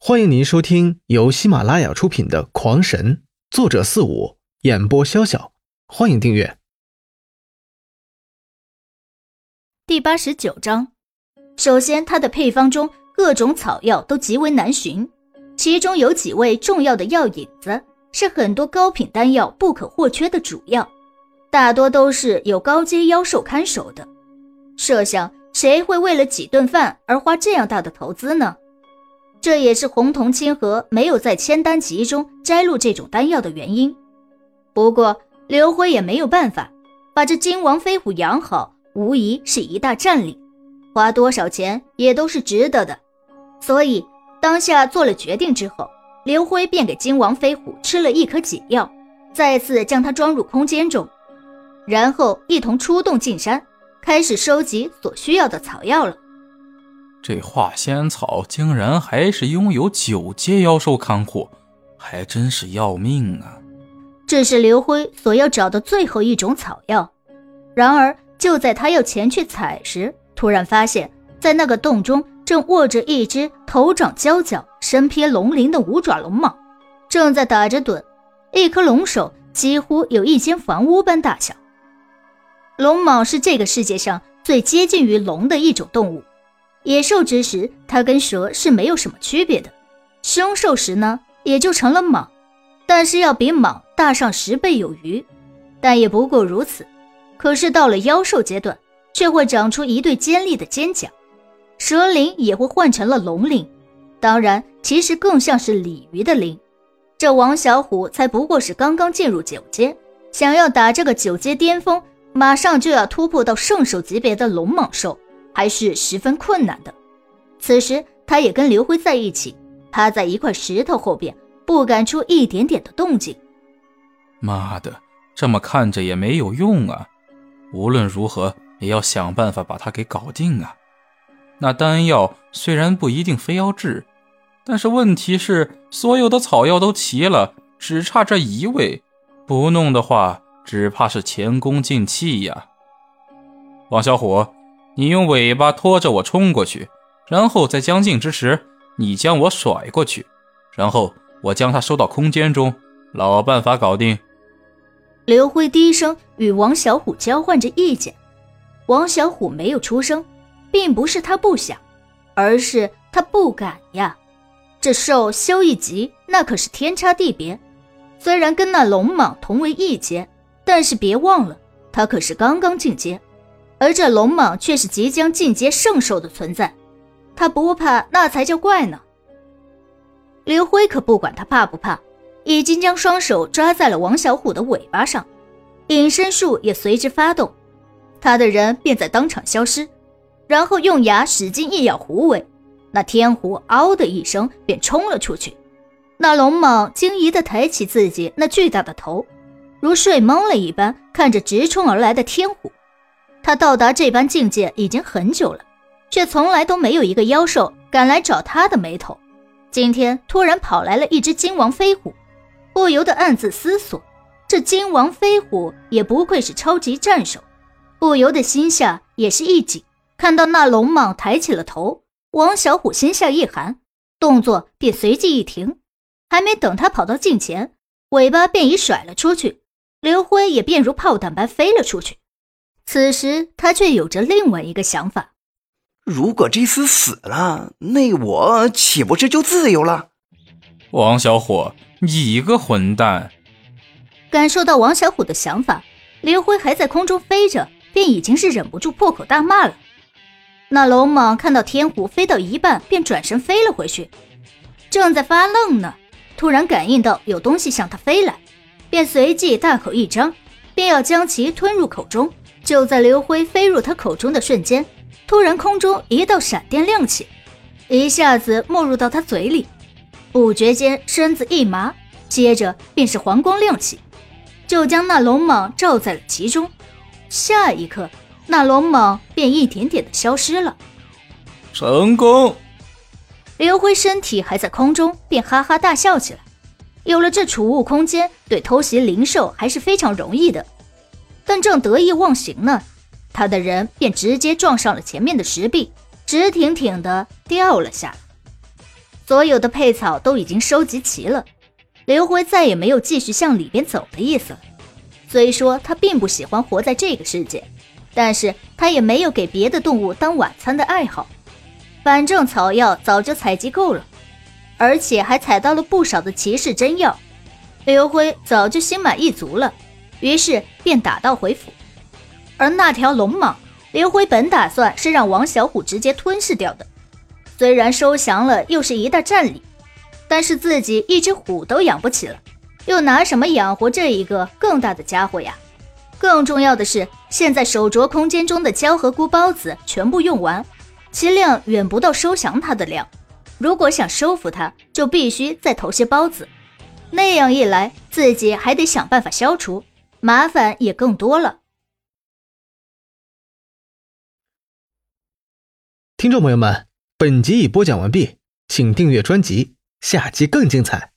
欢迎您收听由喜马拉雅出品的《狂神》，作者四五，演播潇潇。欢迎订阅。第八十九章，首先，它的配方中各种草药都极为难寻，其中有几味重要的药引子，是很多高品丹药不可或缺的主药，大多都是有高阶妖兽看守的。设想，谁会为了几顿饭而花这样大的投资呢？这也是红铜清河没有在千丹集中摘录这种丹药的原因。不过刘辉也没有办法，把这金王飞虎养好，无疑是一大战力，花多少钱也都是值得的。所以当下做了决定之后，刘辉便给金王飞虎吃了一颗解药，再次将它装入空间中，然后一同出动进山，开始收集所需要的草药了。这化仙草竟然还是拥有九阶妖兽看护，还真是要命啊！这是刘辉所要找的最后一种草药。然而，就在他要前去采时，突然发现，在那个洞中正卧着一只头长焦角、身披龙鳞的五爪龙蟒，正在打着盹。一颗龙首几乎有一间房屋般大小。龙蟒是这个世界上最接近于龙的一种动物。野兽之时，它跟蛇是没有什么区别的；凶兽时呢，也就成了蟒，但是要比蟒大上十倍有余，但也不过如此。可是到了妖兽阶段，却会长出一对尖利的尖角，蛇鳞也会换成了龙鳞，当然，其实更像是鲤鱼的鳞。这王小虎才不过是刚刚进入九阶，想要打这个九阶巅峰，马上就要突破到圣兽级别的龙蟒兽。还是十分困难的。此时，他也跟刘辉在一起，趴在一块石头后边，不敢出一点点的动静。妈的，这么看着也没有用啊！无论如何，也要想办法把他给搞定啊！那丹药虽然不一定非要治，但是问题是，所有的草药都齐了，只差这一味，不弄的话，只怕是前功尽弃呀！王小虎。你用尾巴拖着我冲过去，然后在将近之时，你将我甩过去，然后我将它收到空间中，老办法搞定。刘辉低声与王小虎交换着意见。王小虎没有出声，并不是他不想，而是他不敢呀。这兽修一级，那可是天差地别。虽然跟那龙蟒同为一阶，但是别忘了，他可是刚刚进阶。而这龙蟒却是即将进阶圣兽的存在，他不怕那才叫怪呢。刘辉可不管他怕不怕，已经将双手抓在了王小虎的尾巴上，隐身术也随之发动，他的人便在当场消失，然后用牙使劲一咬虎尾，那天虎嗷的一声便冲了出去。那龙蟒惊疑地抬起自己那巨大的头，如睡懵了一般看着直冲而来的天虎。他到达这般境界已经很久了，却从来都没有一个妖兽敢来找他的眉头。今天突然跑来了一只金王飞虎，不由得暗自思索：这金王飞虎也不愧是超级战手。不由得心下也是一紧。看到那龙蟒抬起了头，王小虎心下一寒，动作便随即一停。还没等他跑到近前，尾巴便已甩了出去，刘辉也便如炮弹般飞了出去。此时他却有着另外一个想法：如果这厮死了，那我岂不是就自由了？王小虎，你个混蛋！感受到王小虎的想法，刘辉还在空中飞着，便已经是忍不住破口大骂了。那龙蟒看到天虎飞到一半，便转身飞了回去，正在发愣呢，突然感应到有东西向他飞来，便随即大口一张，便要将其吞入口中。就在刘辉飞入他口中的瞬间，突然空中一道闪电亮起，一下子没入到他嘴里。不觉间身子一麻，接着便是黄光亮起，就将那龙蟒罩在了其中。下一刻，那龙蟒便一点点的消失了。成功！刘辉身体还在空中，便哈哈大笑起来。有了这储物空间，对偷袭灵兽还是非常容易的。但正得意忘形呢，他的人便直接撞上了前面的石壁，直挺挺的掉了下来。所有的配草都已经收集齐了，刘辉再也没有继续向里边走的意思了。虽说他并不喜欢活在这个世界，但是他也没有给别的动物当晚餐的爱好。反正草药早就采集够了，而且还采到了不少的骑士真药，刘辉早就心满意足了，于是便打道回府。而那条龙蟒，刘辉本打算是让王小虎直接吞噬掉的。虽然收降了又是一大战力，但是自己一只虎都养不起了，又拿什么养活这一个更大的家伙呀？更重要的是，现在手镯空间中的胶和菇孢子全部用完，其量远不到收降它的量。如果想收服它，就必须再投些孢子，那样一来，自己还得想办法消除，麻烦也更多了。听众朋友们。本集已播讲完毕，请订阅专辑，下集更精彩。